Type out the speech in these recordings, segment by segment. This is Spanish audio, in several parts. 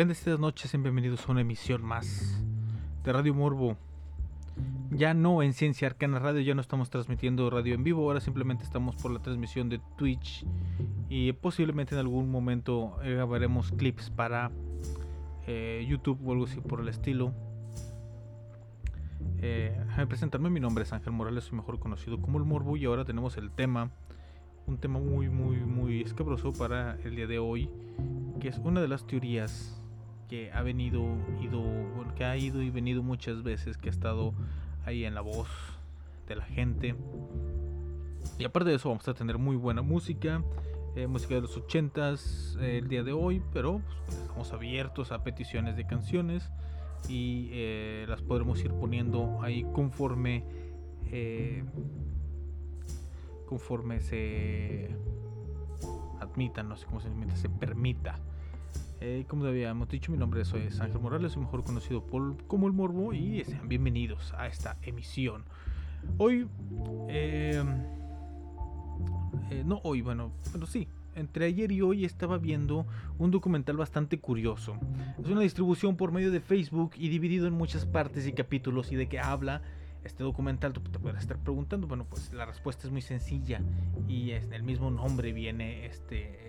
Bendecidas noches bienvenidos a una emisión más de Radio Morbo. Ya no en Ciencia Arcana Radio, ya no estamos transmitiendo radio en vivo, ahora simplemente estamos por la transmisión de Twitch y posiblemente en algún momento eh, grabaremos clips para eh, YouTube o algo así por el estilo. Eh, presentarme, mi nombre es Ángel Morales, soy mejor conocido como el Morbo y ahora tenemos el tema, un tema muy muy muy escabroso para el día de hoy, que es una de las teorías que ha venido, ido, que ha ido y venido muchas veces, que ha estado ahí en la voz de la gente. Y aparte de eso vamos a tener muy buena música, eh, música de los 80s eh, el día de hoy, pero pues, estamos abiertos a peticiones de canciones y eh, las podremos ir poniendo ahí conforme conforme se admitan, no sé cómo se, se permita. Eh, como habíamos dicho, mi nombre es Ángel Morales, soy mejor conocido como el Morbo y sean bienvenidos a esta emisión. Hoy, eh, eh, no hoy, bueno, pero sí, entre ayer y hoy estaba viendo un documental bastante curioso. Es una distribución por medio de Facebook y dividido en muchas partes y capítulos y de qué habla este documental, te podrás estar preguntando, bueno, pues la respuesta es muy sencilla y en el mismo nombre viene, este,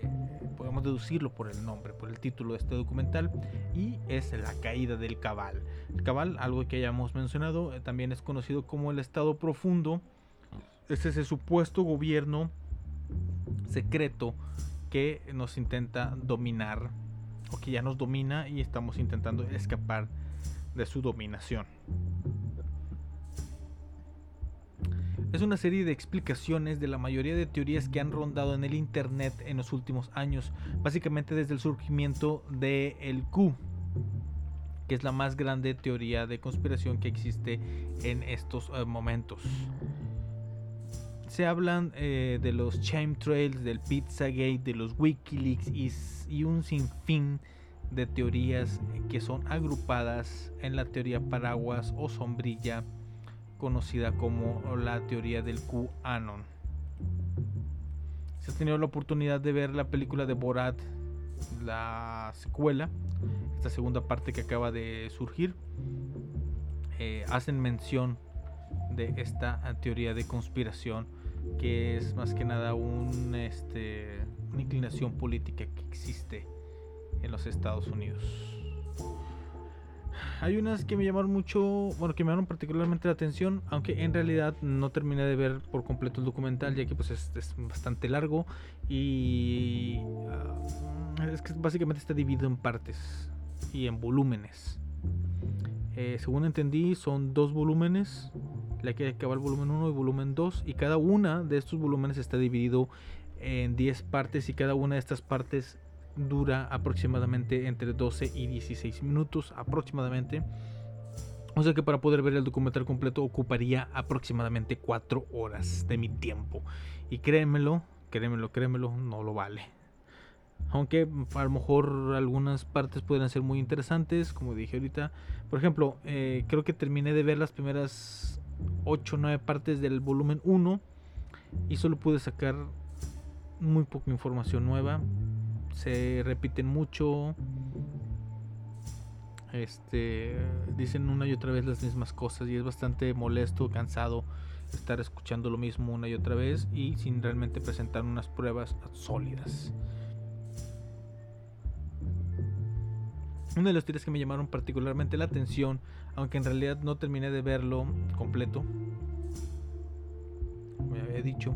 podemos deducirlo por el nombre, por el título de este documental y es la caída del cabal. El cabal, algo que hayamos mencionado, eh, también es conocido como el Estado Profundo, es ese supuesto gobierno secreto que nos intenta dominar o que ya nos domina y estamos intentando escapar de su dominación. Es una serie de explicaciones de la mayoría de teorías que han rondado en el Internet en los últimos años, básicamente desde el surgimiento del el Q, que es la más grande teoría de conspiración que existe en estos eh, momentos. Se hablan eh, de los chemtrails, del Pizzagate, de los Wikileaks y, y un sinfín de teorías que son agrupadas en la teoría paraguas o sombrilla conocida como la teoría del QAnon. Si has tenido la oportunidad de ver la película de Borat, la secuela, esta segunda parte que acaba de surgir, eh, hacen mención de esta teoría de conspiración que es más que nada este, una inclinación política que existe en los Estados Unidos. Hay unas que me llamaron mucho, bueno, que me llamaron particularmente la atención, aunque en realidad no terminé de ver por completo el documental, ya que pues es, bastante largo y ah, es que básicamente está dividido en partes y en volúmenes. Eh, según entendí, son dos volúmenes, la que acaba el volumen 1 y volumen 2, y cada una de estos volúmenes está dividido en 10 partes y cada una de estas partes dura aproximadamente entre 12 y 16 minutos aproximadamente. O sea que para poder ver el documental completo ocuparía aproximadamente 4 horas de mi tiempo. Y créemelo, créemelo, créemelo, no lo vale. Aunque a lo mejor algunas partes pueden ser muy interesantes, como dije ahorita. Por ejemplo, eh, creo que terminé de ver las primeras 8 o 9 partes del volumen 1 y solo pude sacar muy poca información nueva se repiten mucho. Este dicen una y otra vez las mismas cosas y es bastante molesto, cansado estar escuchando lo mismo una y otra vez y sin realmente presentar unas pruebas sólidas. Una de las teorías que me llamaron particularmente la atención, aunque en realidad no terminé de verlo completo, como ya había dicho,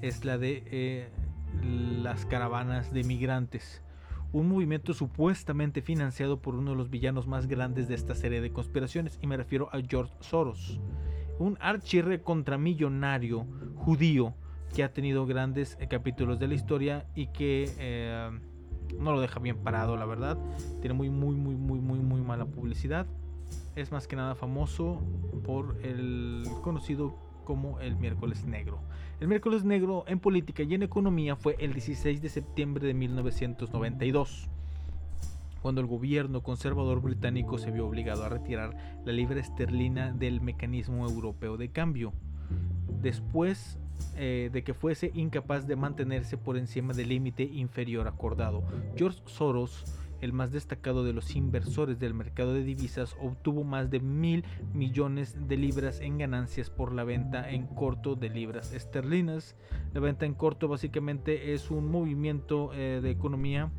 es la de eh, las caravanas de migrantes, un movimiento supuestamente financiado por uno de los villanos más grandes de esta serie de conspiraciones, y me refiero a George Soros, un archirre contramillonario judío que ha tenido grandes eh, capítulos de la historia y que eh, no lo deja bien parado, la verdad. Tiene muy, muy, muy, muy, muy, muy mala publicidad. Es más que nada famoso por el conocido como el miércoles negro. El miércoles negro en política y en economía fue el 16 de septiembre de 1992, cuando el gobierno conservador británico se vio obligado a retirar la libra esterlina del mecanismo europeo de cambio, después eh, de que fuese incapaz de mantenerse por encima del límite inferior acordado. George Soros el más destacado de los inversores del mercado de divisas, obtuvo más de mil millones de libras en ganancias por la venta en corto de libras esterlinas. La venta en corto básicamente es un movimiento eh, de economía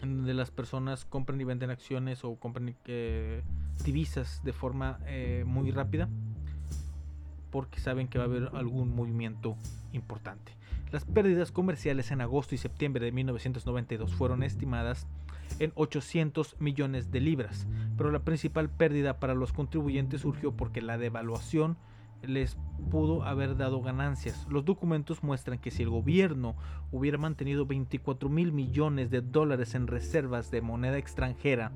donde las personas compran y venden acciones o compran eh, divisas de forma eh, muy rápida porque saben que va a haber algún movimiento importante. Las pérdidas comerciales en agosto y septiembre de 1992 fueron estimadas en 800 millones de libras, pero la principal pérdida para los contribuyentes surgió porque la devaluación les pudo haber dado ganancias. Los documentos muestran que si el gobierno hubiera mantenido 24 mil millones de dólares en reservas de moneda extranjera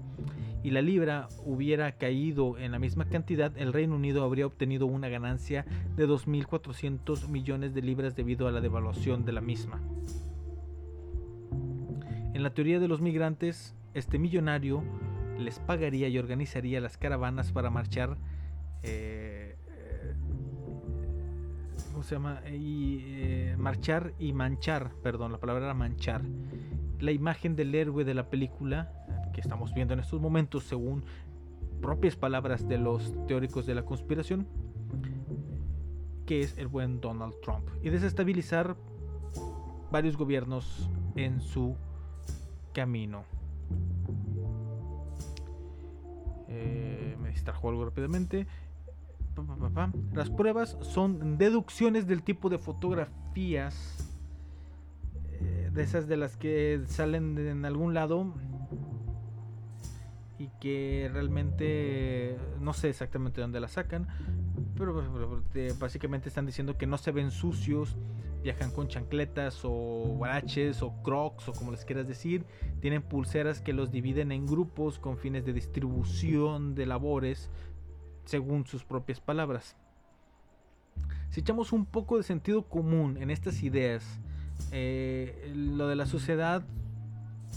y la libra hubiera caído en la misma cantidad, el Reino Unido habría obtenido una ganancia de 2.400 millones de libras debido a la devaluación de la misma. En la teoría de los migrantes, este millonario les pagaría y organizaría las caravanas para marchar eh, se llama? Y eh, marchar y manchar, perdón, la palabra manchar. La imagen del héroe de la película estamos viendo en estos momentos, según propias palabras de los teóricos de la conspiración, que es el buen Donald Trump. Y desestabilizar varios gobiernos en su camino. Eh, me distrajo algo rápidamente. Las pruebas son deducciones del tipo de fotografías, eh, de esas de las que salen en algún lado y que realmente no sé exactamente dónde las sacan, pero, básicamente están diciendo que no se ven sucios, viajan con chancletas o guaraches o crocs o como les quieras decir, tienen pulseras que los dividen en grupos con fines de distribución de labores, según sus propias palabras. Si echamos un poco de sentido común en estas ideas, eh, lo de la sociedad,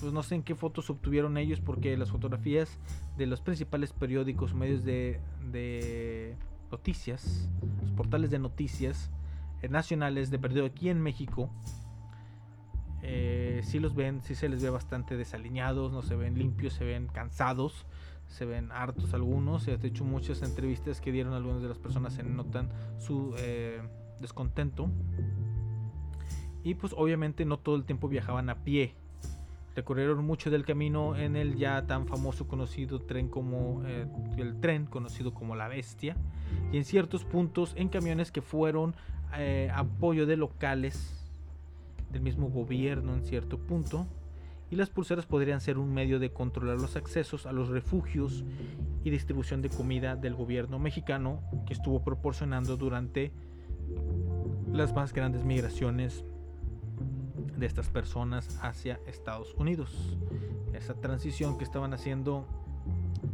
pues no sé en qué fotos obtuvieron ellos, porque las fotografías de los principales periódicos, medios de, noticias, los portales de noticias eh, nacionales de perdido aquí en México, eh, si los ven, si se les ve bastante desaliñados, no se ven limpios, se ven cansados se ven hartos algunos. De hecho, muchas entrevistas que dieron algunas de las personas se notan su eh, descontento. Y pues obviamente no todo el tiempo viajaban a pie. Recorrieron mucho del camino en el ya tan famoso conocido tren como eh, el tren conocido como la bestia. Y en ciertos puntos en camiones que fueron eh, apoyo de locales del mismo gobierno en cierto punto y las pulseras podrían ser un medio de controlar los accesos a los refugios y distribución de comida del gobierno mexicano que estuvo proporcionando durante las más grandes migraciones de estas personas hacia Estados Unidos. Esa transición que estaban haciendo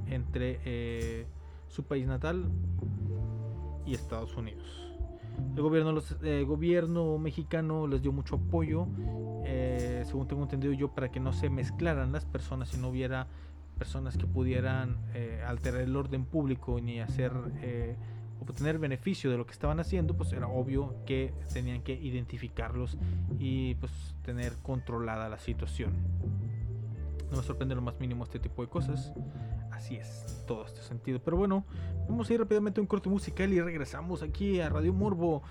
entre eh, su país natal y Estados Unidos. El gobierno, los, eh, gobierno mexicano les dio mucho apoyo, eh, según tengo entendido yo, para que no se mezclaran las personas y no hubiera personas que pudieran alterar el orden público ni hacer obtener beneficio de lo que estaban haciendo, pues era obvio que tenían que identificarlos y pues tener controlada la situación. No me sorprende lo más mínimo este tipo de cosas así es, todo este sentido. Pero bueno, vamos a ir rápidamente a un corte musical y regresamos aquí a Radio Morbo.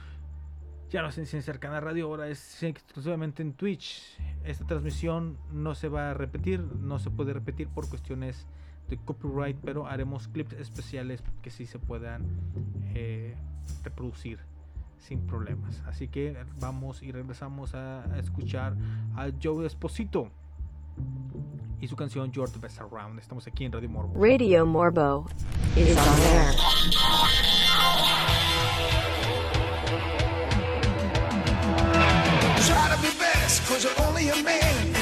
Ya no es en Ciencia Cercana Radio, ahora es exclusivamente en Twitch. Esta transmisión no se va a repetir, no se puede repetir por cuestiones de copyright, pero haremos clips especiales que sí se puedan eh, reproducir sin problemas. Así que vamos y regresamos a, a escuchar a Joe Esposito y su canción You're the Best Around. Estamos aquí en Radio Morbo. Radio Morbo is on air. Try to be best, cause you're only a man,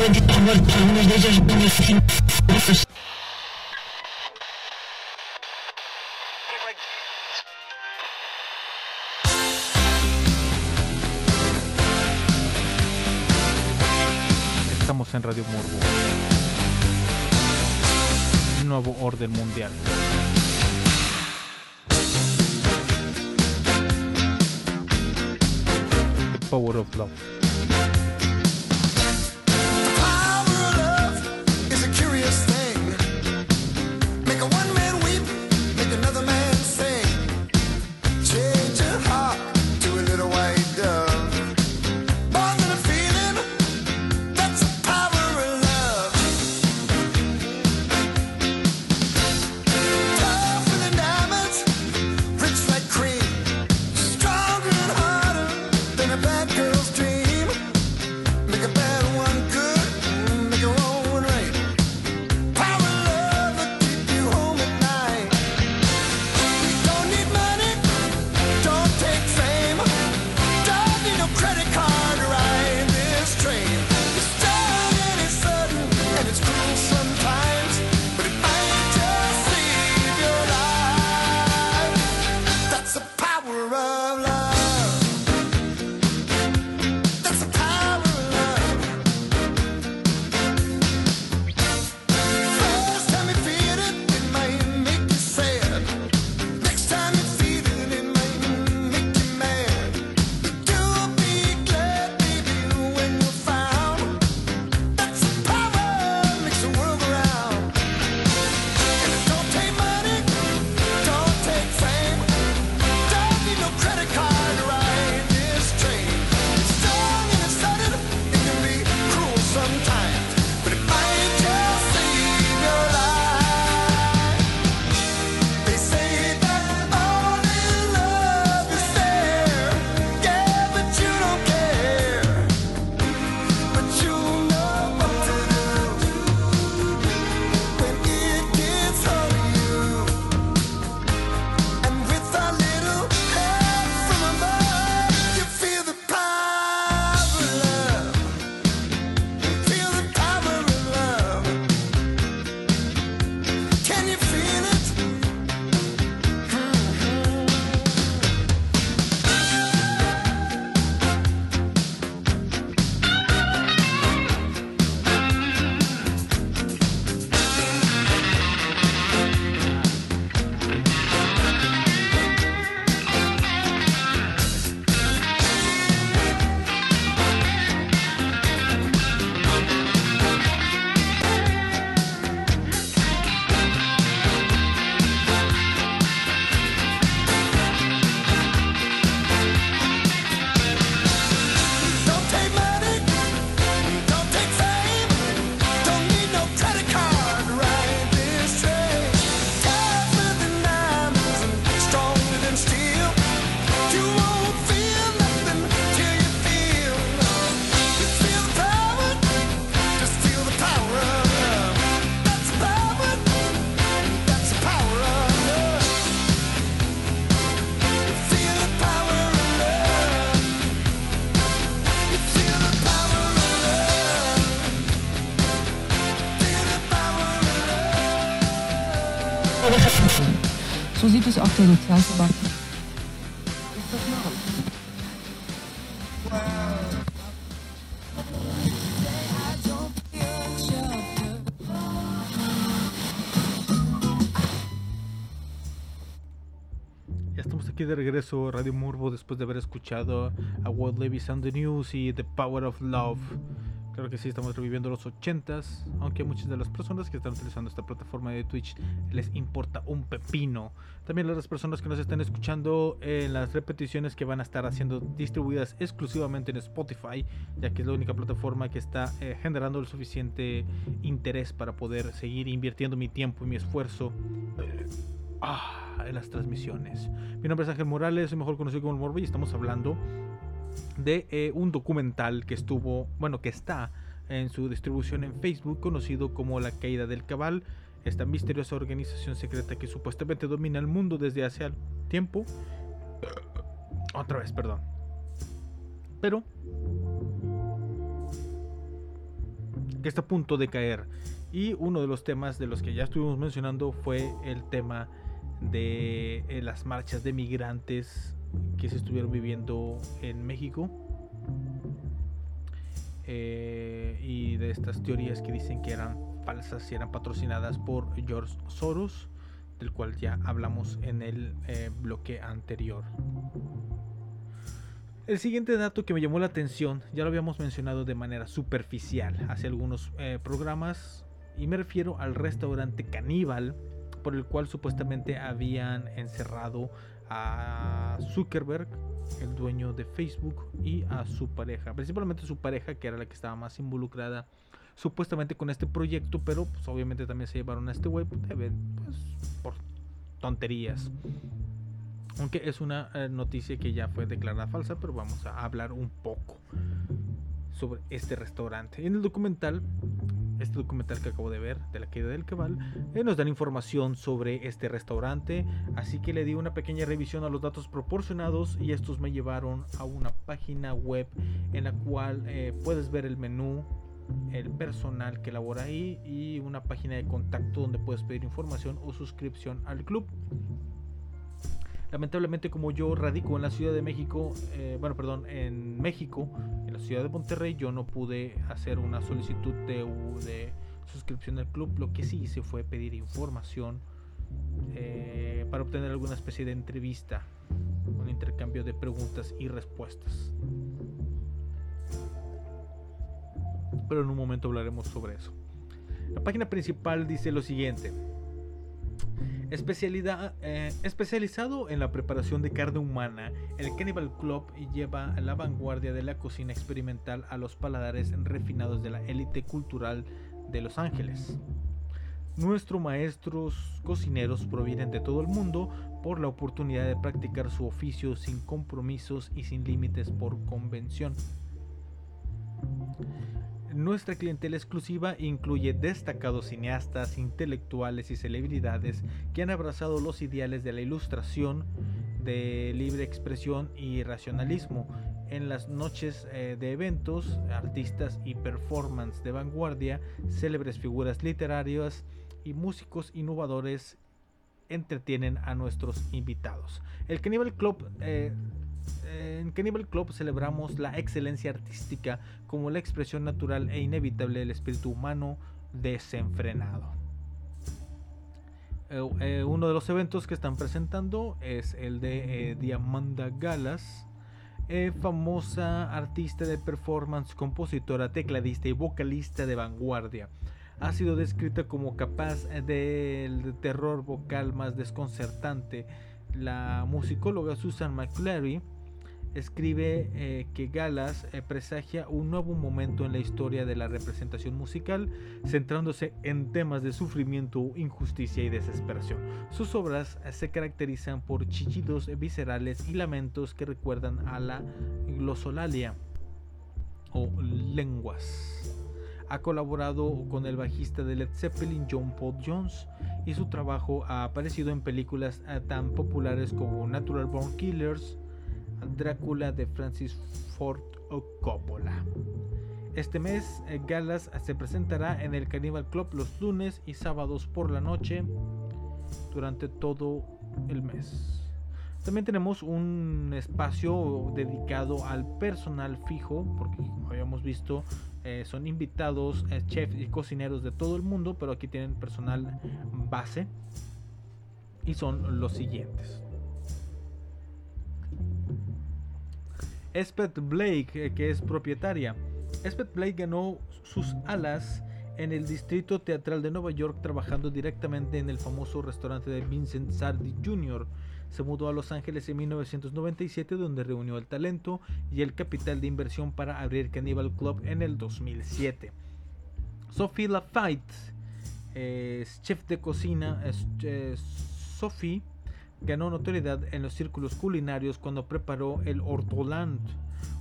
de. Estamos en Radio Morbo. Nuevo orden mundial. The power of love. Sarah. Regreso, Radio Morbo, después de haber escuchado a Walt Levis on the News y The Power of Love. Claro que sí, estamos reviviendo los 80s, aunque a muchas de las personas que están utilizando esta plataforma de Twitch les importa un pepino. También a las personas que nos están escuchando en las repeticiones que van a estar haciendo distribuidas exclusivamente en Spotify, ya que es la única plataforma que está eh, generando el suficiente interés para poder seguir invirtiendo mi tiempo y mi esfuerzo ah, en las transmisiones. Mi nombre es Ángel Morales, soy mejor conocido como el y estamos hablando de eh, un documental que estuvo, bueno, que está en su distribución en Facebook, conocido como La Caída del Cabal, esta misteriosa organización secreta que supuestamente domina el mundo desde hace tiempo. Otra vez, perdón. Pero que está a punto de caer. Y uno de los temas de los que ya estuvimos mencionando fue el tema de eh, las marchas de migrantes que se estuvieron viviendo en México eh, y de estas teorías que dicen que eran falsas y eran patrocinadas por George Soros, del cual ya hablamos en el eh, bloque anterior. El siguiente dato que me llamó la atención, ya lo habíamos mencionado de manera superficial hace algunos programas, y me refiero al restaurante caníbal por el cual supuestamente habían encerrado a Zuckerberg, el dueño de Facebook, y a su pareja, principalmente su pareja, que era la que estaba más involucrada supuestamente con este proyecto, pero pues obviamente también se llevaron a este web pues, por tonterías. Aunque es una eh, noticia que ya fue declarada falsa, pero vamos a hablar un poco sobre este restaurante. En el documental este documental que acabo de ver de la caída del cabal eh, nos dan información sobre este restaurante así que le di una pequeña revisión a los datos proporcionados y estos me llevaron a una página web en la cual eh, puedes ver el menú el personal que labora ahí y una página de contacto donde puedes pedir información o suscripción al club Lamentablemente como yo radico en la Ciudad de México, eh, bueno, perdón, en México, en la ciudad de Monterrey, yo no pude hacer una solicitud de, de suscripción al club. Lo que sí hice fue pedir información eh, para obtener alguna especie de entrevista, un intercambio de preguntas y respuestas. Pero en un momento hablaremos sobre eso. La página principal dice lo siguiente. Eh, especializado en la preparación de carne humana, el Cannibal Club lleva a la vanguardia de la cocina experimental a los paladares refinados de la élite cultural de Los Ángeles. Nuestros maestros cocineros provienen de todo el mundo por la oportunidad de practicar su oficio sin compromisos y sin límites por convención. Nuestra clientela exclusiva incluye destacados cineastas, intelectuales y celebridades que han abrazado los ideales de la ilustración, de libre expresión y racionalismo. En las noches eh, de eventos, artistas y performance de vanguardia, célebres figuras literarias y músicos innovadores entretienen a nuestros invitados. El Cannibal Club eh, en Cannibal Club celebramos la excelencia artística como la expresión natural e inevitable del espíritu humano desenfrenado. Eh, eh, uno de los eventos que están presentando es el de eh, Diamanda Galas, famosa artista de performance, compositora, tecladista y vocalista de vanguardia. Ha sido descrita como capaz del terror vocal más desconcertante. La musicóloga Susan McClary escribe eh, que Galas eh, presagia un nuevo momento en la historia de la representación musical, centrándose en temas de sufrimiento, injusticia y desesperación. Sus obras eh, se caracterizan por chillidos viscerales y lamentos que recuerdan a la glosolalia o lenguas. Ha colaborado con el bajista de Led Zeppelin John Paul Jones y su trabajo ha aparecido en películas tan populares como Natural Born Killers, Drácula de Francis Ford Coppola. Este mes, eh, Galas se presentará en el Cannibal Club los lunes y sábados por la noche. durante todo el mes. También tenemos un espacio dedicado al personal fijo, porque como habíamos visto, eh, son invitados eh, chefs y cocineros de todo el mundo, pero aquí tienen personal base y son los siguientes. Espet Blake, eh, que es propietaria. Espet Blake ganó sus alas en el Distrito Teatral de Nueva York trabajando directamente en el famoso restaurante de Vincent Sardi Jr. Se mudó a Los Ángeles en 1997 donde reunió el talento y el capital de inversión para abrir Cannibal Club en el 2007. Sophie Lafayette es chef de cocina. Sophie ganó notoriedad en los círculos culinarios cuando preparó el ortoland,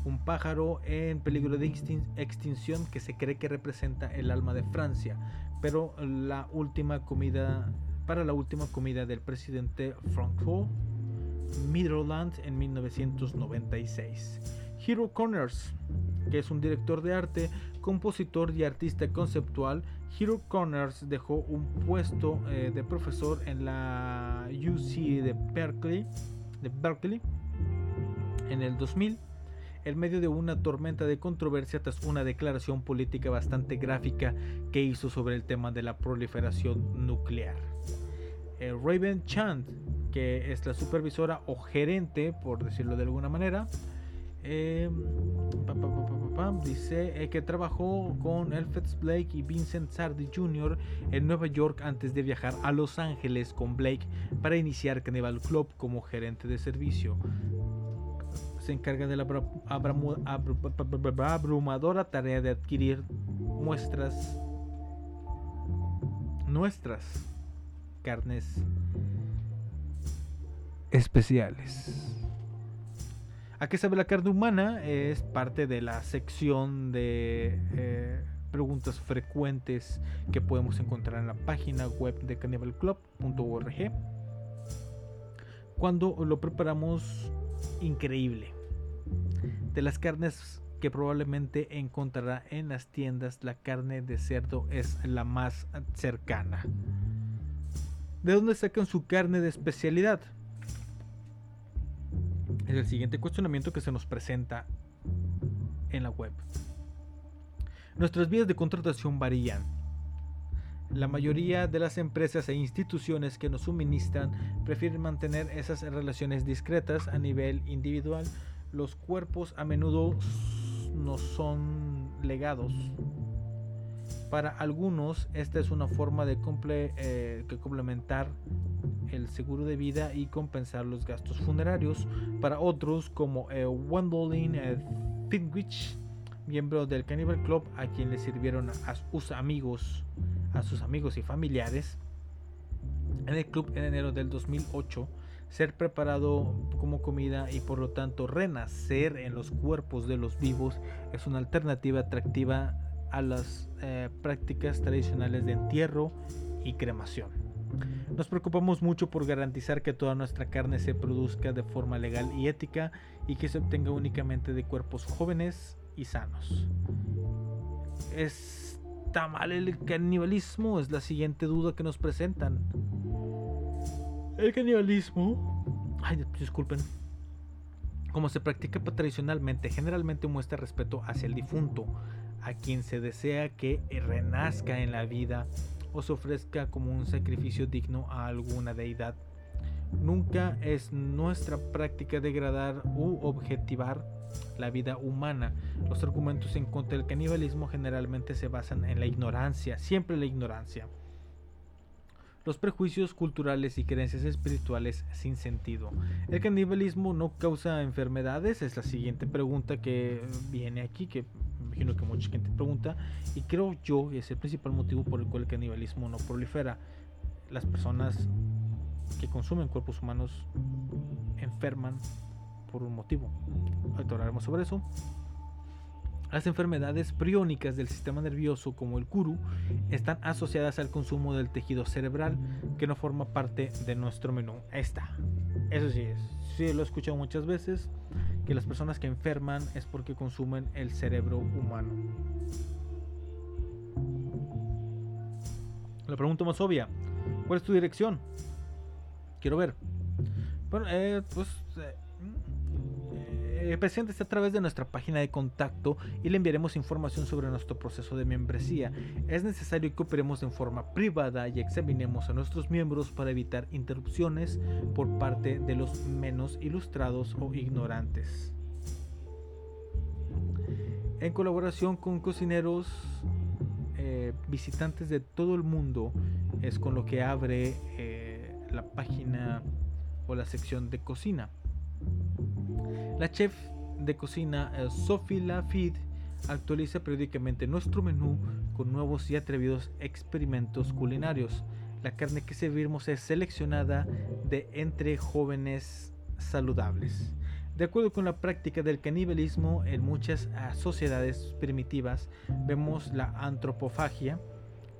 un pájaro en peligro de extinción que se cree que representa el alma de Francia, pero la última comida para la última comida del presidente Franco Mitterrand en 1996. Hero Corners, que es un director de arte, compositor y artista conceptual, Hero Corners dejó un puesto eh, de profesor en la UC de Berkeley, de Berkeley en el 2000 en medio de una tormenta de controversia tras una declaración política bastante gráfica que hizo sobre el tema de la proliferación nuclear. Eh, Raven Chand, que es la supervisora o gerente, por decirlo de alguna manera, eh, dice eh, que trabajó con Elfetz Blake y Vincent Sardi Jr. en Nueva York antes de viajar a Los Ángeles con Blake para iniciar Cannibal Club como gerente de servicio. Se encarga de la abrumadora tarea de adquirir muestras nuestras carnes especiales. ¿A qué sabe la carne humana? Es parte de la sección de eh, preguntas frecuentes que podemos encontrar en la página web de cannibalclub.org. Cuando lo preparamos, increíble. De las carnes que probablemente encontrará en las tiendas, la carne de cerdo es la más cercana. ¿De dónde sacan su carne de especialidad? El siguiente cuestionamiento que se nos presenta en la web. Nuestras vías de contratación varían. La mayoría de las empresas e instituciones que nos suministran prefieren mantener esas relaciones discretas a nivel individual. Los cuerpos a menudo no son legados. Para algunos esta es una forma de eh, complementar el seguro de vida y compensar los gastos funerarios. Para otros, como eh, Wendolin eh, miembro del Cannibal Club, a quien le sirvieron a sus amigos, a sus amigos y familiares, en el club en enero del 2008, ser preparado como comida y por lo tanto renacer en los cuerpos de los vivos es una alternativa atractiva a las eh, prácticas tradicionales de entierro y cremación. Nos preocupamos mucho por garantizar que toda nuestra carne se produzca de forma legal y ética y que se obtenga únicamente de cuerpos jóvenes y sanos. ¿Está mal el canibalismo? Es la siguiente duda que nos presentan. El canibalismo... Ay, disculpen. Como se practica tradicionalmente, generalmente muestra respeto hacia el difunto, a quien se desea que renazca en la vida o se ofrezca como un sacrificio digno a alguna deidad. Nunca es nuestra práctica degradar u objetivar la vida humana. Los argumentos en contra del canibalismo generalmente se basan en la ignorancia, siempre la ignorancia. Los prejuicios culturales y creencias espirituales sin sentido. ¿El canibalismo no causa enfermedades? Es la siguiente pregunta que viene aquí, que imagino que mucha gente pregunta, y creo yo es el principal motivo por el cual el canibalismo no prolifera. Las personas que consumen cuerpos humanos enferman por un motivo. Ahorita hablaremos sobre eso. Las enfermedades priónicas del sistema nervioso como el kuru están asociadas al consumo del tejido cerebral que no forma parte de nuestro menú. está. Eso sí es. Sí lo he escuchado muchas veces que las personas que enferman es porque consumen el cerebro humano. La pregunta más obvia, ¿cuál es tu dirección? quiero ver. Bueno, eh, pues eh, preséntese a través de nuestra página de contacto y le enviaremos información sobre nuestro proceso de membresía. Es necesario que operemos en forma privada y examinemos a nuestros miembros para evitar interrupciones por parte de los menos ilustrados o ignorantes. En colaboración con cocineros eh, visitantes de todo el mundo es con lo que abre eh, la página o la sección de cocina. La chef de cocina eh, Sophie Lafitte actualiza periódicamente nuestro menú con nuevos y atrevidos experimentos culinarios. La carne que servimos es seleccionada de entre jóvenes saludables. De acuerdo con la práctica del canibalismo en muchas ah, sociedades primitivas, vemos la antropofagia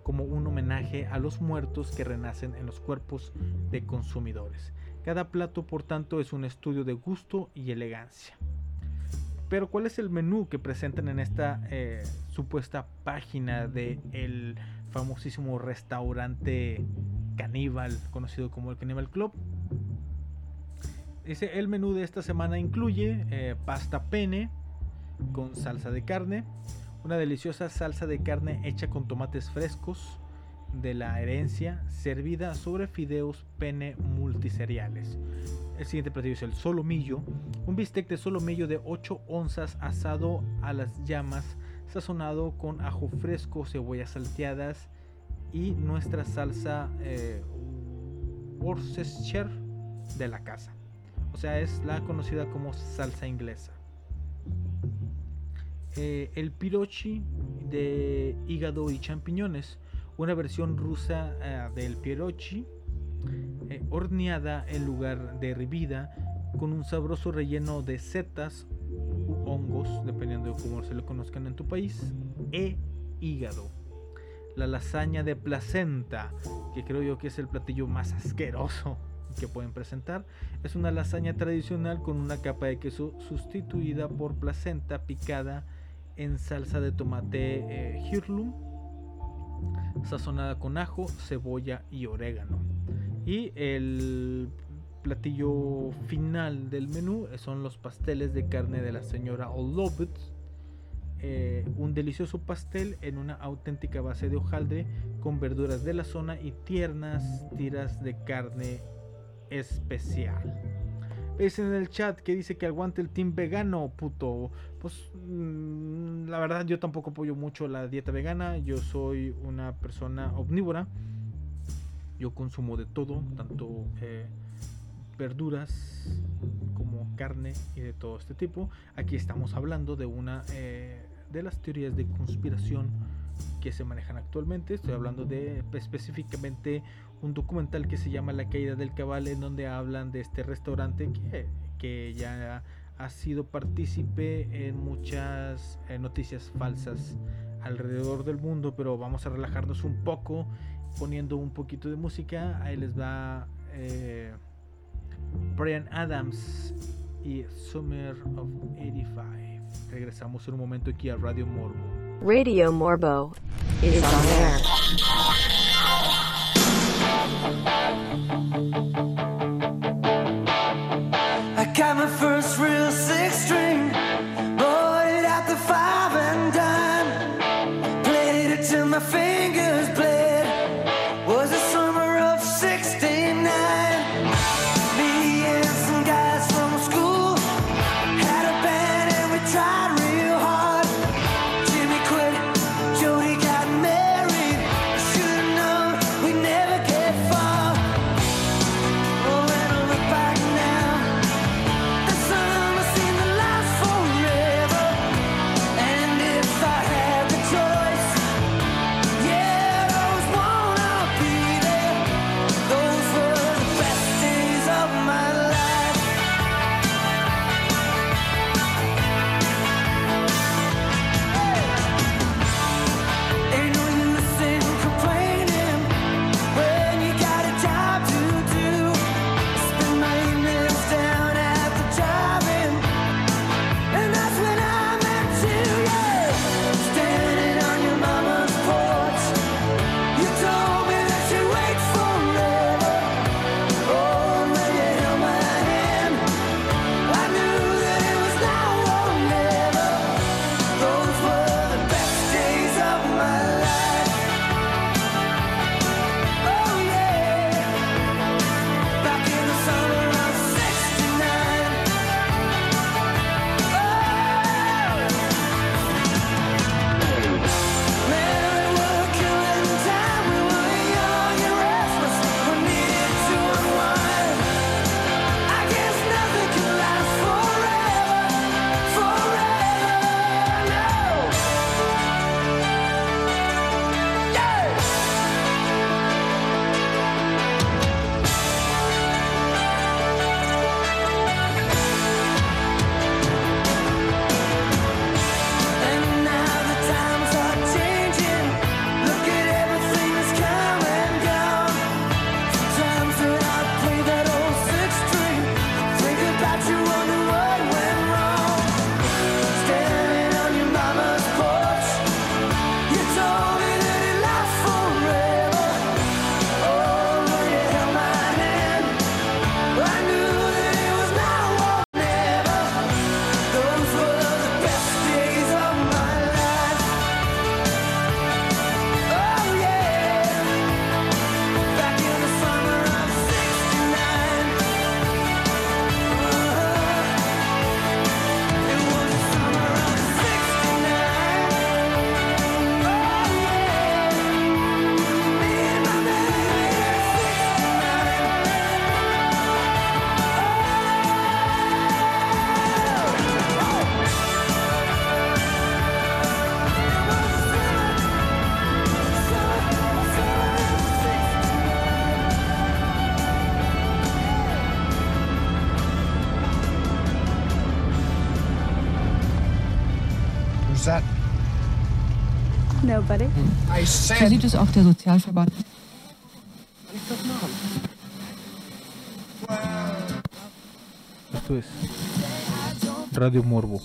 como un homenaje a los muertos que renacen en los cuerpos de consumidores. Cada plato, por tanto, es un estudio de gusto y elegancia. Pero ¿cuál es el menú que presentan en esta eh, supuesta página del el famosísimo restaurante caníbal conocido como el Cannibal Club? Dice, el menú de esta semana incluye eh, pasta pene con salsa de carne, una deliciosa salsa de carne hecha con tomates frescos de la herencia, servida sobre fideos pene multiseriales. El siguiente platillo es el solomillo, un bistec de solomillo de 8 onzas asado a las llamas, sazonado con ajo fresco, cebollas salteadas y nuestra salsa eh, Worcestershire de la casa. O sea, es la conocida como salsa inglesa. Eh, el pirochi de hígado y champiñones, una versión rusa eh, del pirochi, eh, horneada en lugar de hervida, con un sabroso relleno de setas u hongos, dependiendo de cómo se lo conozcan en tu país, e hígado. La lasaña de placenta, que creo yo que es el platillo más asqueroso que pueden presentar. Es una lasaña tradicional con una capa de queso sustituida por placenta picada en salsa de tomate eh, sazonada con ajo, cebolla y orégano. Y el platillo final del menú son los pasteles de carne de la señora Olobet. Eh, un delicioso pastel en una auténtica base de hojaldre con verduras de la zona y tiernas tiras de carne especial. Es en el chat que dice que aguante el team vegano, puto. Pues mm, la verdad yo tampoco apoyo mucho la dieta vegana. Yo soy una persona omnívora. Yo consumo de todo, tanto eh, verduras como carne y de todo este tipo. Aquí estamos hablando de una eh, de las teorías de conspiración que se manejan actualmente. Estoy hablando de específicamente un documental que se llama La caída del cabal en donde hablan de este restaurante que, que ya ha sido partícipe en muchas noticias falsas alrededor del mundo, pero vamos a relajarnos un poco poniendo un poquito de música. Ahí les va eh, Brian Adams y Summer of 85. Regresamos en un momento aquí a Radio Morbo. Radio Morbo is on air. I So sieht es auch der Sozialverband. Esto es Radio Morbo.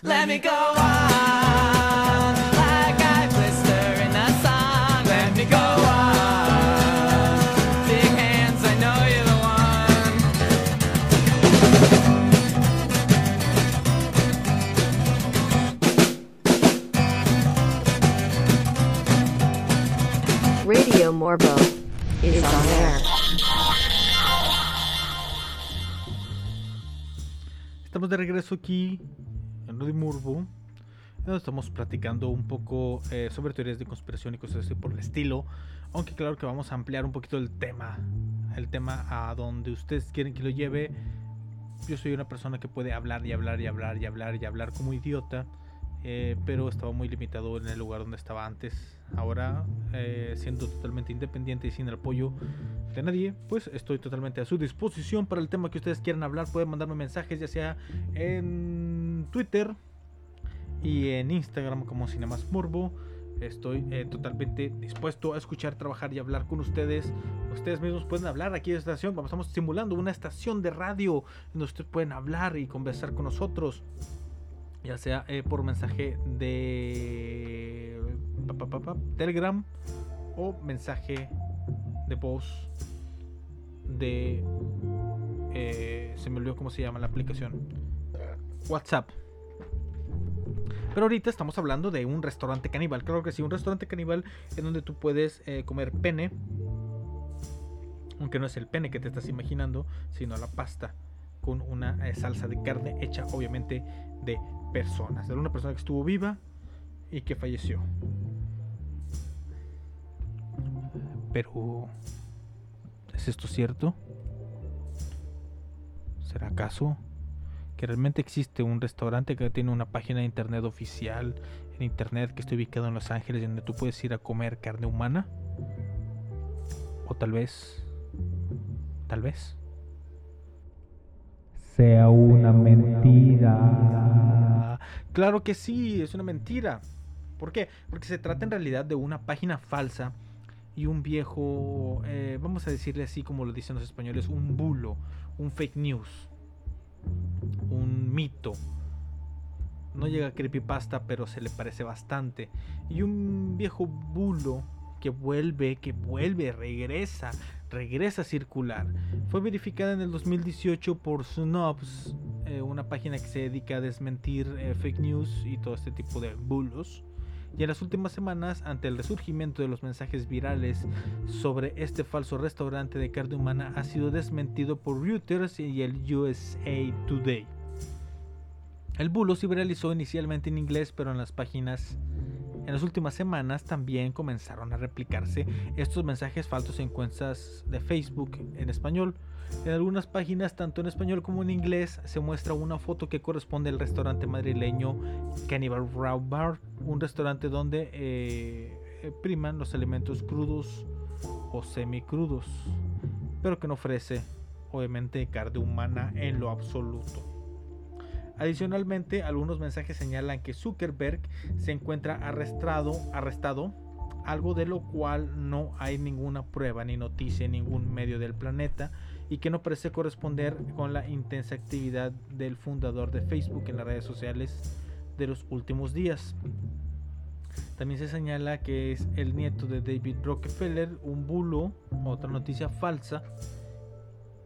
Let me go on, like I blister in the sun. Let me go on. Big hands, I know you're the one. Radio Morbo is on air. Estamos de regreso aquí en Radio Morbo. donde Estamos platicando un poco eh, sobre teorías de conspiración y cosas así por el estilo. Aunque claro que vamos a ampliar un poquito el tema. El tema a donde ustedes quieren que lo lleve. Yo soy una persona que puede hablar y hablar y hablar y hablar y hablar como idiota. eh, pero estaba muy limitado en el lugar donde estaba antes. Ahora, eh, siendo totalmente independiente y sin el apoyo de nadie, pues estoy totalmente a su disposición para el tema que ustedes quieran hablar. Pueden mandarme mensajes, ya sea en Twitter y en Instagram como Cinemas Morbo. Estoy eh, totalmente dispuesto a escuchar, trabajar y hablar con ustedes. Ustedes mismos pueden hablar aquí en esta estación. Estamos simulando una estación de radio donde ustedes pueden hablar y conversar con nosotros. Ya sea eh, por mensaje de Telegram o mensaje de voz de... eh, se me olvidó cómo se llama la aplicación. WhatsApp. Pero ahorita estamos hablando de un restaurante caníbal. Claro que sí, un restaurante caníbal en donde tú puedes eh, comer pene. Aunque no es el pene que te estás imaginando, sino la pasta con una eh, salsa de carne hecha obviamente de personas. De una persona que estuvo viva y que falleció. Pero... ¿Es esto cierto? ¿Será acaso que realmente existe un restaurante que tiene una página de internet oficial en internet que está ubicado en Los Ángeles donde tú puedes ir a comer carne humana? O tal vez... Tal vez sea una mentira. Claro que sí, es una mentira. ¿Por qué? Porque se trata en realidad de una página falsa y un viejo, eh, vamos a decirle así como lo dicen los españoles, un bulo, un fake news, un mito. No llega a creepypasta, pero se le parece bastante. Y un viejo bulo que vuelve, que vuelve, regresa regresa a circular. Fue verificada en el 2018 por Snobs, eh, una página que se dedica a desmentir eh, fake news y todo este tipo de bulos. Y en las últimas semanas, ante el resurgimiento de los mensajes virales sobre este falso restaurante de carne humana, ha sido desmentido por Reuters y el USA Today. El bulo se viralizó inicialmente en inglés, pero en las páginas en las últimas semanas también comenzaron a replicarse estos mensajes falsos en cuentas de Facebook en español. En algunas páginas, tanto en español como en inglés, se muestra una foto que corresponde al restaurante madrileño Cannibal Row Bar, un restaurante donde eh, priman los alimentos crudos o semicrudos, pero que no ofrece, obviamente, carne humana en lo absoluto. Adicionalmente, algunos mensajes señalan que Zuckerberg se encuentra arrestado, arrestado, algo de lo cual no hay ninguna prueba ni noticia en ningún medio del planeta y que no parece corresponder con la intensa actividad del fundador de Facebook en las redes sociales de los últimos días. También se señala que es el nieto de David Rockefeller, un bulo, otra noticia falsa,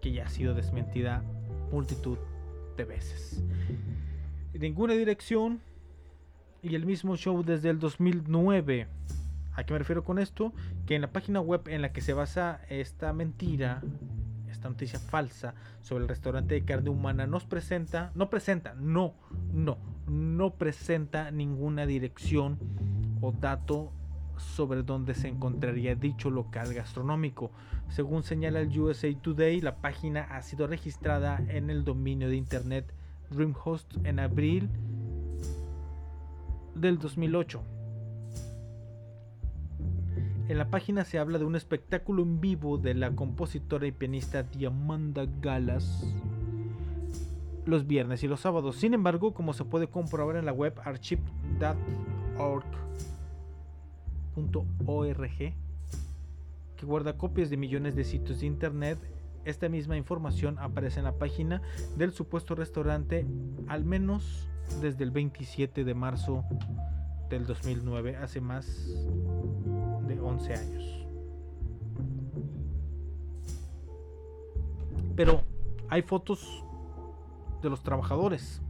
que ya ha sido desmentida multitud veces. Ninguna dirección y el mismo show desde el 2009. ¿A qué me refiero con esto? Que en la página web en la que se basa esta mentira, esta noticia falsa sobre el restaurante de carne humana, nos presenta, no presenta, no, no, no presenta ninguna dirección o dato sobre dónde se encontraría dicho local gastronómico. Según señala el USA Today, la página ha sido registrada en el dominio de internet DreamHost en abril del 2008. En la página se habla de un espectáculo en vivo de la compositora y pianista Diamanda Galas los viernes y los sábados. Sin embargo, como se puede comprobar en la web archive.org, .org que guarda copias de millones de sitios de internet. Esta misma información aparece en la página del supuesto restaurante al menos desde el 27 de marzo del 2009, hace más de 11 años. Pero hay fotos de los trabajadores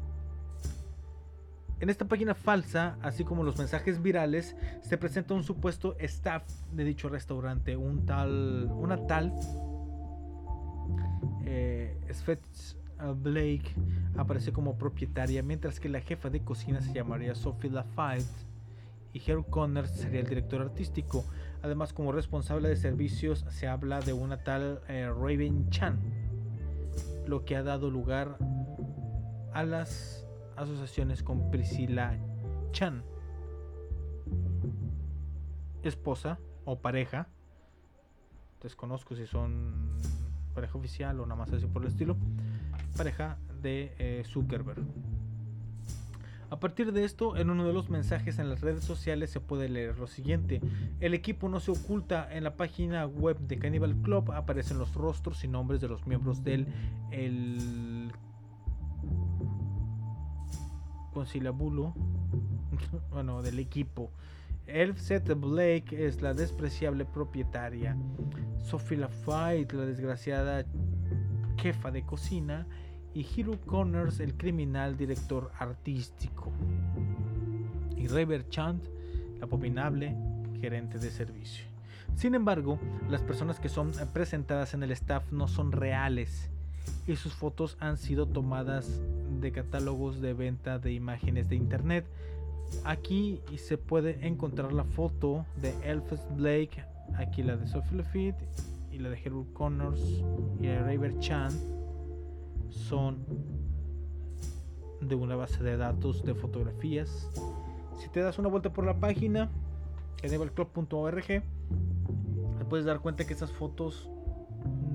en esta página falsa, así como los mensajes virales, se presenta un supuesto staff de dicho restaurante, un tal, una tal eh, Blake aparece como propietaria, mientras que la jefa de cocina se llamaría Sophie Lafayette y Harold Connors sería el director artístico. Además, como responsable de servicios se habla de una tal eh, Raven Chan, lo que ha dado lugar a las asociaciones con Priscila Chan, esposa o pareja. Desconozco si son pareja oficial o nada más así por el estilo. Pareja de eh, Zuckerberg. A partir de esto, en uno de los mensajes en las redes sociales se puede leer lo siguiente. El equipo no se oculta. En la página web de Cannibal Club aparecen los rostros y nombres de los miembros del el conciliabulo, bueno, del equipo. Elfset Blake es la despreciable propietaria. Sophie Lafayette, la desgraciada jefa de cocina. Y Hiro Connors, el criminal director artístico. Y Rever Chant, la abominable gerente de servicio. Sin embargo, las personas que son presentadas en el staff no son reales y sus fotos han sido tomadas de catálogos de venta de imágenes de internet. Aquí se puede encontrar la foto de Elphys Blake, aquí la de Sophie Lafitte y la de Harold Connors y la de Raver Chan son de una base de datos de fotografías. Si te das una vuelta por la página, enableclub.org, te puedes dar cuenta que esas fotos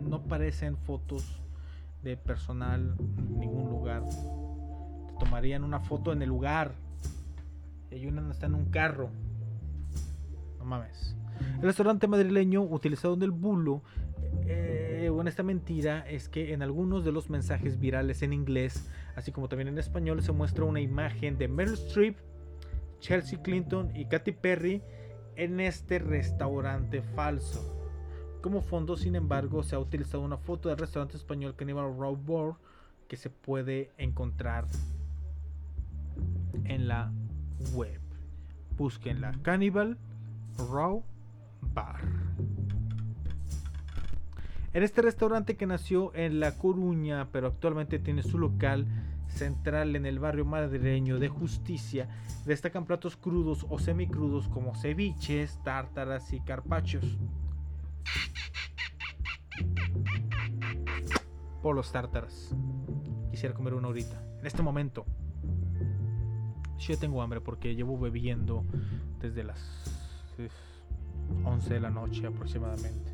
no parecen fotos de personal en ningún lugar. Tomarían una foto en el lugar. Y hay una está en un carro. No mames. El restaurante madrileño utilizado en el bulo eh, bueno, esta mentira es que en algunos de los mensajes virales en inglés, así como también en español, se muestra una imagen de Meryl Streep, Chelsea Clinton y Katy Perry en este restaurante falso Como fondo, sin embargo, se ha utilizado una foto del restaurante español Cannibal Row Bar que se puede encontrar en la web. Búsquenla Cannibal Row Bar. En este restaurante que nació en La Coruña, pero actualmente tiene su local central en el barrio madrileño de Justicia, destacan platos crudos o semicrudos como ceviches, tártaras y carpachos. Por los tártaras. Quisiera comer una ahorita. En este momento. Yo tengo hambre porque llevo bebiendo desde las eh, 11 de la noche aproximadamente.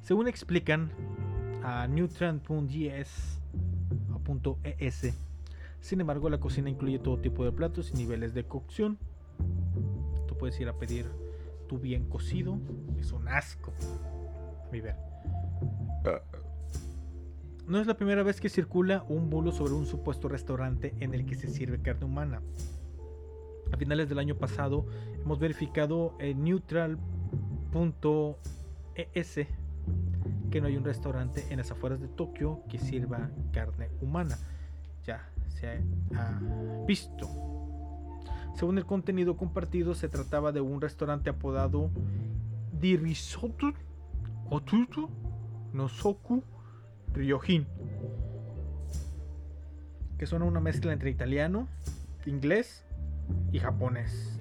Según explican a Nutrient.es .es, sin embargo la cocina incluye todo tipo de platos y niveles de cocción. Tú puedes ir a pedir tu bien cocido, es un asco. A ver. No es la primera vez que circula un bulo sobre un supuesto restaurante en el que se sirve carne humana. A finales del año pasado hemos verificado en neutral.es que no hay un restaurante en las afueras de Tokio que sirva carne humana. Ya se ha visto. Según el contenido compartido, se trataba de un restaurante apodado Dirisoto Otuto Nosoku Ryojin, que son una mezcla entre italiano, inglés y japonés.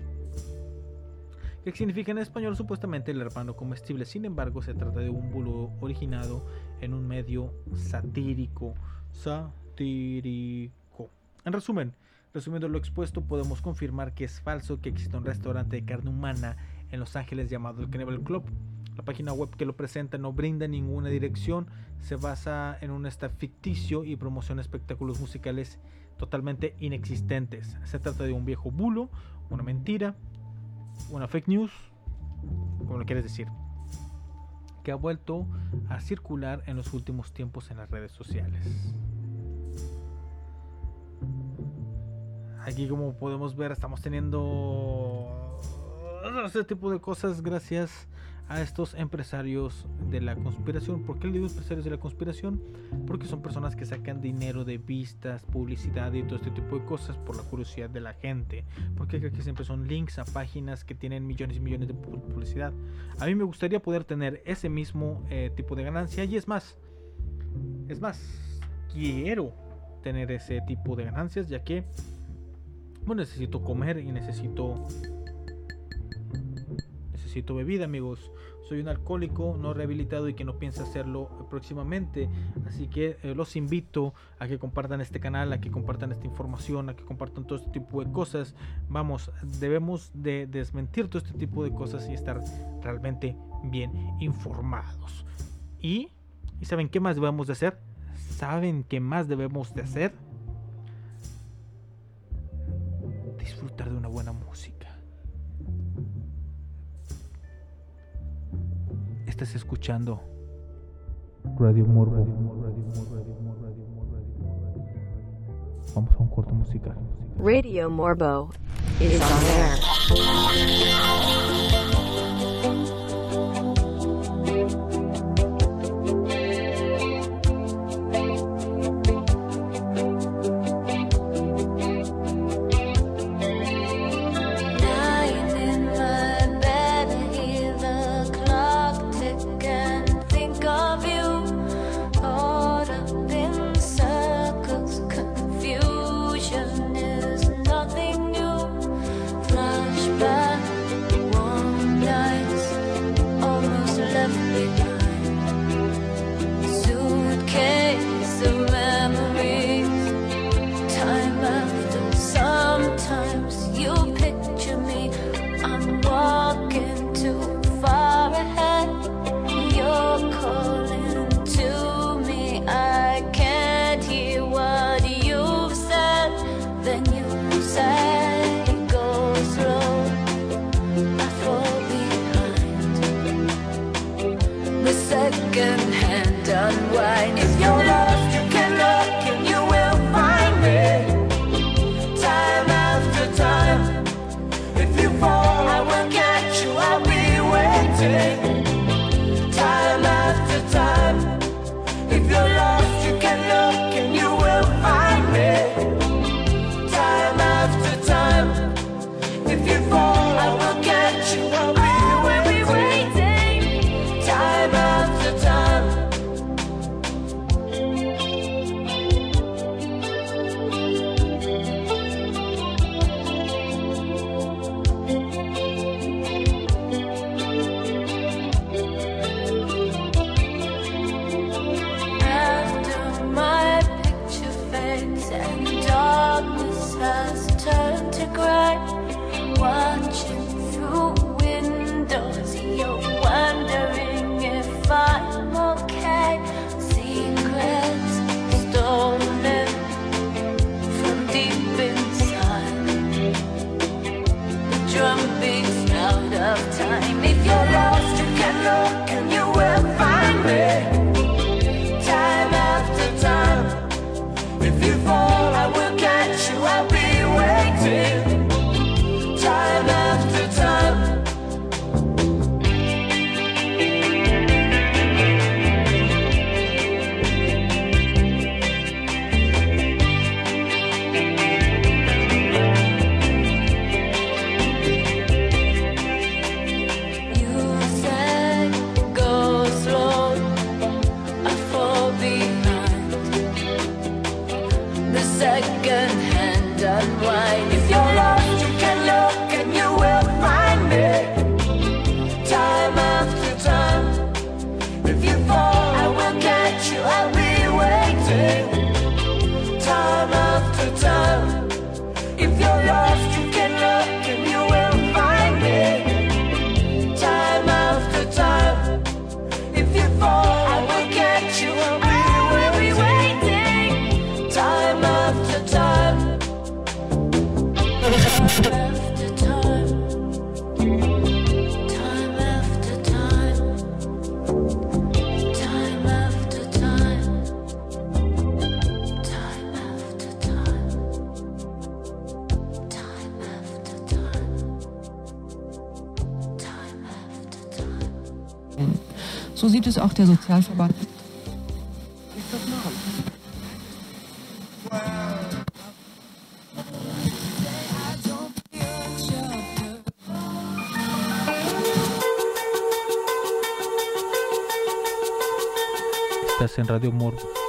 ¿Qué significa en español supuestamente el hermano comestible? Sin embargo, se trata de un bulo originado en un medio satírico. Satírico. En resumen, resumiendo lo expuesto, podemos confirmar que es falso que exista un restaurante de carne humana en Los Ángeles llamado el Cannibal Club. La página web que lo presenta no brinda ninguna dirección, se basa en un staff ficticio y promociona espectáculos musicales totalmente inexistentes. Se trata de un viejo bulo, una mentira, una fake news, como lo quieres decir, que ha vuelto a circular en los últimos tiempos en las redes sociales. Aquí como podemos ver estamos teniendo este tipo de cosas gracias a estos empresarios de la conspiración. ¿Por qué le digo empresarios de la conspiración? Porque son personas que sacan dinero de vistas, publicidad y todo este tipo de cosas por la curiosidad de la gente. Porque creo que siempre son links a páginas que tienen millones y millones de pu- publicidad. A mí me gustaría poder tener ese mismo eh, tipo de ganancia y es más, es más, quiero tener ese tipo de ganancias ya que bueno, necesito comer y necesito necesito bebida, amigos. Soy un alcohólico no rehabilitado y que no piensa hacerlo próximamente. Así que eh, los invito a que compartan este canal, a que compartan esta información, a que compartan todo este tipo de cosas. Vamos, debemos de desmentir todo este tipo de cosas y estar realmente bien informados. Y, ¿y saben qué más debemos de hacer? ¿Saben qué más debemos de hacer? Estás escuchando Radio Morbo. Vamos a un corto musical. Radio Morbo is on air. Radio Morbo.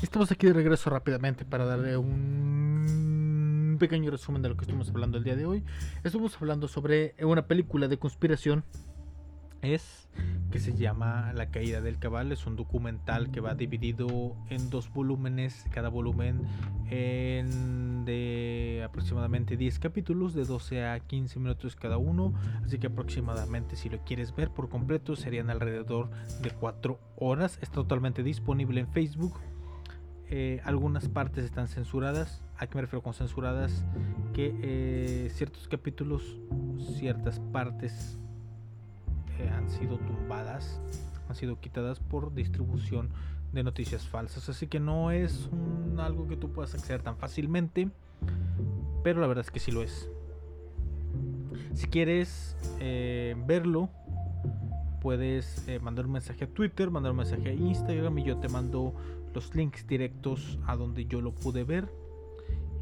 Estamos aquí de regreso rápidamente para darle un pequeño resumen de lo que estuvimos hablando el día de hoy. Estuvimos hablando sobre una película de conspiración. Es que se llama La caída del cabal. Es un documental que va dividido en dos volúmenes. Cada volumen en de aproximadamente 10 capítulos, de 12 a 15 minutos cada uno. Así que aproximadamente si lo quieres ver por completo serían alrededor de 4 horas. Está totalmente disponible en Facebook. Eh, algunas partes están censuradas. ¿A qué me refiero con censuradas? Que eh, ciertos capítulos, ciertas partes eh, han sido tumbadas han sido quitadas por distribución de noticias falsas. Así que no es algo que tú puedas acceder tan fácilmente, pero la verdad es que sí lo es. Si quieres eh, verlo, puedes eh, mandar un mensaje a Twitter, mandar un mensaje a Instagram y yo te mando los links directos a donde yo lo pude ver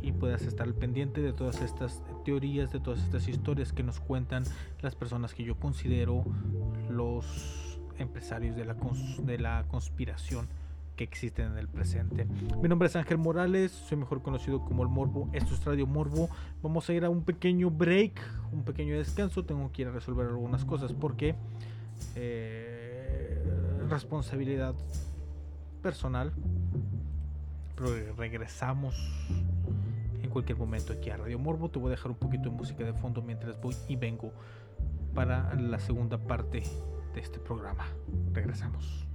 y puedas estar al pendiente de todas estas teorías, de todas estas historias que nos cuentan las personas que yo considero los empresarios de la, de la conspiración que existen en el presente. Mi nombre es Ángel Morales, soy mejor conocido como el Morbo. Esto es Radio Morbo. Vamos a ir a un pequeño break, un pequeño descanso. Tengo que ir a resolver algunas cosas porque eh, responsabilidad personal. Pero regresamos en cualquier momento aquí a Radio Morbo. Te voy a dejar un poquito de música de fondo mientras voy y vengo para la segunda parte de este programa. Regresamos.